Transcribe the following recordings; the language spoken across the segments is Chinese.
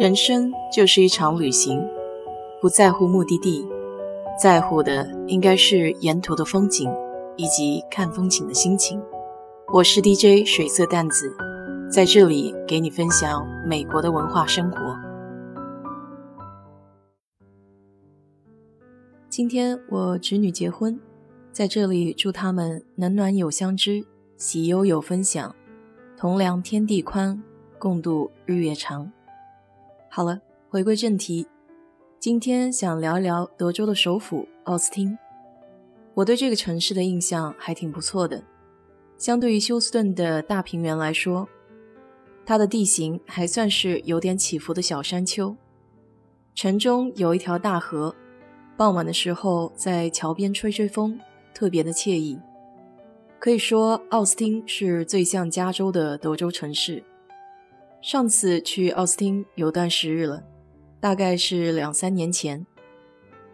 人生就是一场旅行，不在乎目的地，在乎的应该是沿途的风景以及看风景的心情。我是 DJ 水色淡子，在这里给你分享美国的文化生活。今天我侄女结婚，在这里祝他们冷暖有相知，喜忧有分享，同量天地宽，共度日月长。好了，回归正题，今天想聊一聊德州的首府奥斯汀。我对这个城市的印象还挺不错的。相对于休斯顿的大平原来说，它的地形还算是有点起伏的小山丘。城中有一条大河，傍晚的时候在桥边吹吹风，特别的惬意。可以说，奥斯汀是最像加州的德州城市。上次去奥斯汀有段时日了，大概是两三年前。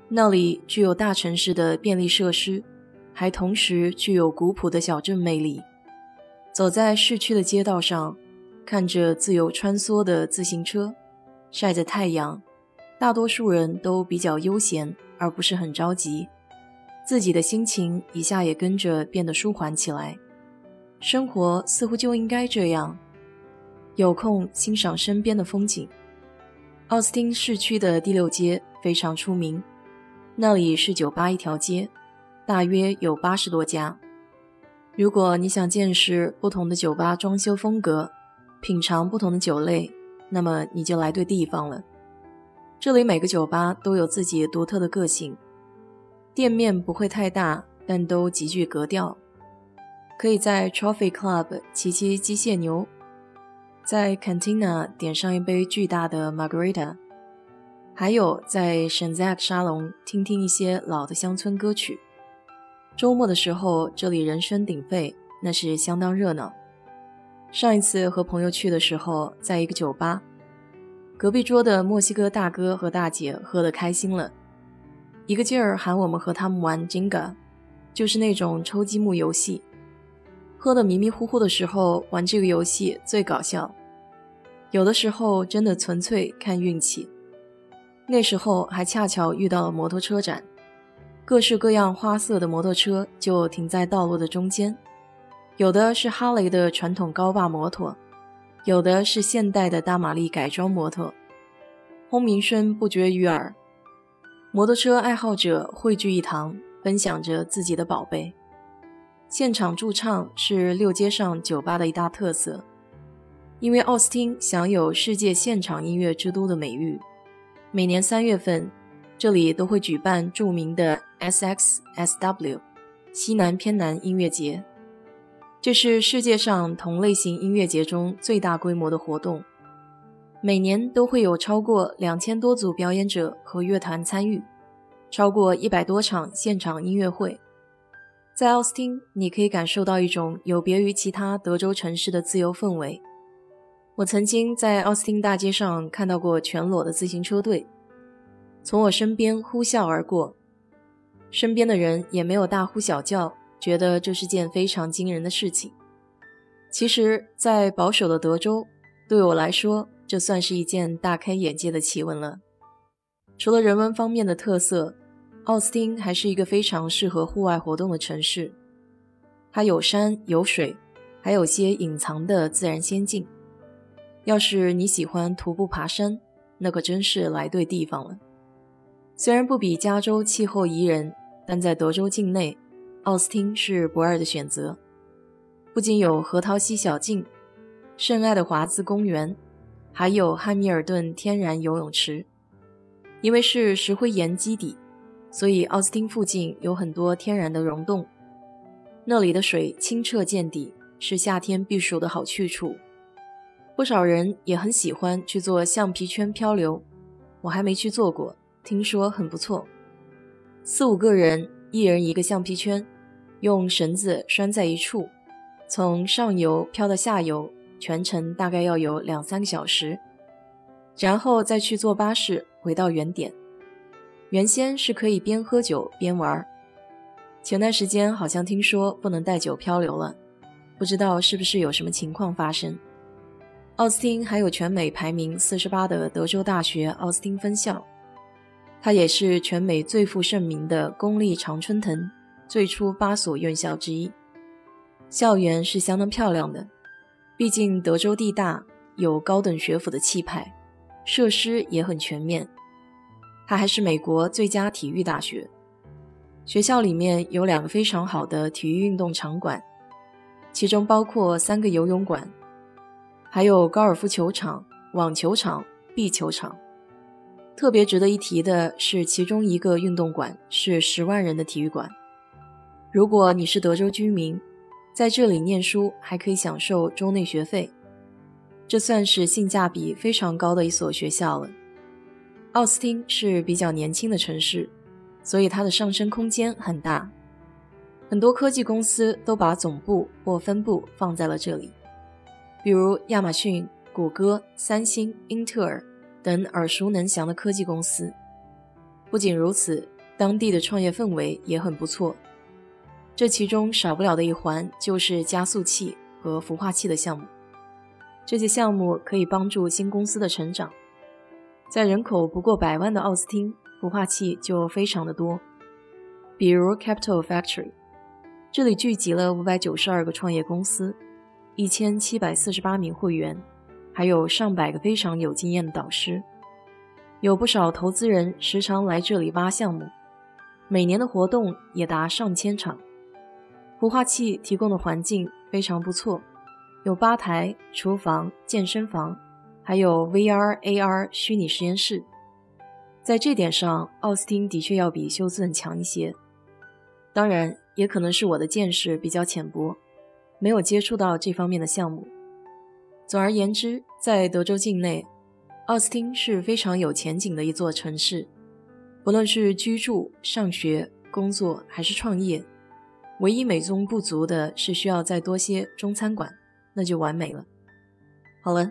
那里具有大城市的便利设施，还同时具有古朴的小镇魅力。走在市区的街道上，看着自由穿梭的自行车，晒着太阳，大多数人都比较悠闲，而不是很着急。自己的心情一下也跟着变得舒缓起来。生活似乎就应该这样。有空欣赏身边的风景。奥斯汀市区的第六街非常出名，那里是酒吧一条街，大约有八十多家。如果你想见识不同的酒吧装修风格，品尝不同的酒类，那么你就来对地方了。这里每个酒吧都有自己独特的个性，店面不会太大，但都极具格调。可以在 Trophy Club 骑骑机械牛。在 Cantina 点上一杯巨大的 Margarita，还有在 Shanzak 沙龙听听一些老的乡村歌曲。周末的时候，这里人声鼎沸，那是相当热闹。上一次和朋友去的时候，在一个酒吧，隔壁桌的墨西哥大哥和大姐喝得开心了，一个劲儿喊我们和他们玩 Jenga，就是那种抽积木游戏。喝得迷迷糊糊的时候玩这个游戏最搞笑，有的时候真的纯粹看运气。那时候还恰巧遇到了摩托车展，各式各样花色的摩托车就停在道路的中间，有的是哈雷的传统高坝摩托，有的是现代的大马力改装摩托，轰鸣声不绝于耳，摩托车爱好者汇聚一堂，分享着自己的宝贝。现场驻唱是六街上酒吧的一大特色，因为奥斯汀享有世界现场音乐之都的美誉，每年三月份，这里都会举办著名的 SXSW 西南偏南音乐节，这是世界上同类型音乐节中最大规模的活动，每年都会有超过两千多组表演者和乐团参与，超过一百多场现场音乐会。在奥斯汀，你可以感受到一种有别于其他德州城市的自由氛围。我曾经在奥斯汀大街上看到过全裸的自行车队，从我身边呼啸而过，身边的人也没有大呼小叫，觉得这是件非常惊人的事情。其实，在保守的德州，对我来说，这算是一件大开眼界的奇闻了。除了人文方面的特色。奥斯汀还是一个非常适合户外活动的城市，它有山有水，还有些隐藏的自然仙境。要是你喜欢徒步爬山，那可真是来对地方了。虽然不比加州气候宜人，但在德州境内，奥斯汀是不二的选择。不仅有核桃溪小径、圣爱德华兹公园，还有汉密尔顿天然游泳池，因为是石灰岩基底。所以，奥斯汀附近有很多天然的溶洞，那里的水清澈见底，是夏天避暑的好去处。不少人也很喜欢去做橡皮圈漂流，我还没去做过，听说很不错。四五个人，一人一个橡皮圈，用绳子拴在一处，从上游漂到下游，全程大概要有两三个小时，然后再去坐巴士回到原点。原先是可以边喝酒边玩，前段时间好像听说不能带酒漂流了，不知道是不是有什么情况发生。奥斯汀还有全美排名四十八的德州大学奥斯汀分校，它也是全美最负盛名的公立常春藤最初八所院校之一。校园是相当漂亮的，毕竟德州地大，有高等学府的气派，设施也很全面。它还是美国最佳体育大学。学校里面有两个非常好的体育运动场馆，其中包括三个游泳馆，还有高尔夫球场、网球场、壁球场。特别值得一提的是，其中一个运动馆是十万人的体育馆。如果你是德州居民，在这里念书还可以享受州内学费，这算是性价比非常高的一所学校了。奥斯汀是比较年轻的城市。所以它的上升空间很大，很多科技公司都把总部或分部放在了这里，比如亚马逊、谷歌、三星、英特尔等耳熟能详的科技公司。不仅如此，当地的创业氛围也很不错。这其中少不了的一环就是加速器和孵化器的项目，这些项目可以帮助新公司的成长。在人口不过百万的奥斯汀。孵化器就非常的多，比如 Capital Factory，这里聚集了五百九十二个创业公司，一千七百四十八名会员，还有上百个非常有经验的导师，有不少投资人时常来这里挖项目，每年的活动也达上千场。孵化器提供的环境非常不错，有吧台、厨房、健身房，还有 VR、AR 虚拟实验室。在这点上，奥斯汀的确要比休斯顿强一些。当然，也可能是我的见识比较浅薄，没有接触到这方面的项目。总而言之，在德州境内，奥斯汀是非常有前景的一座城市。不论是居住、上学、工作还是创业，唯一美中不足的是需要再多些中餐馆，那就完美了。好了，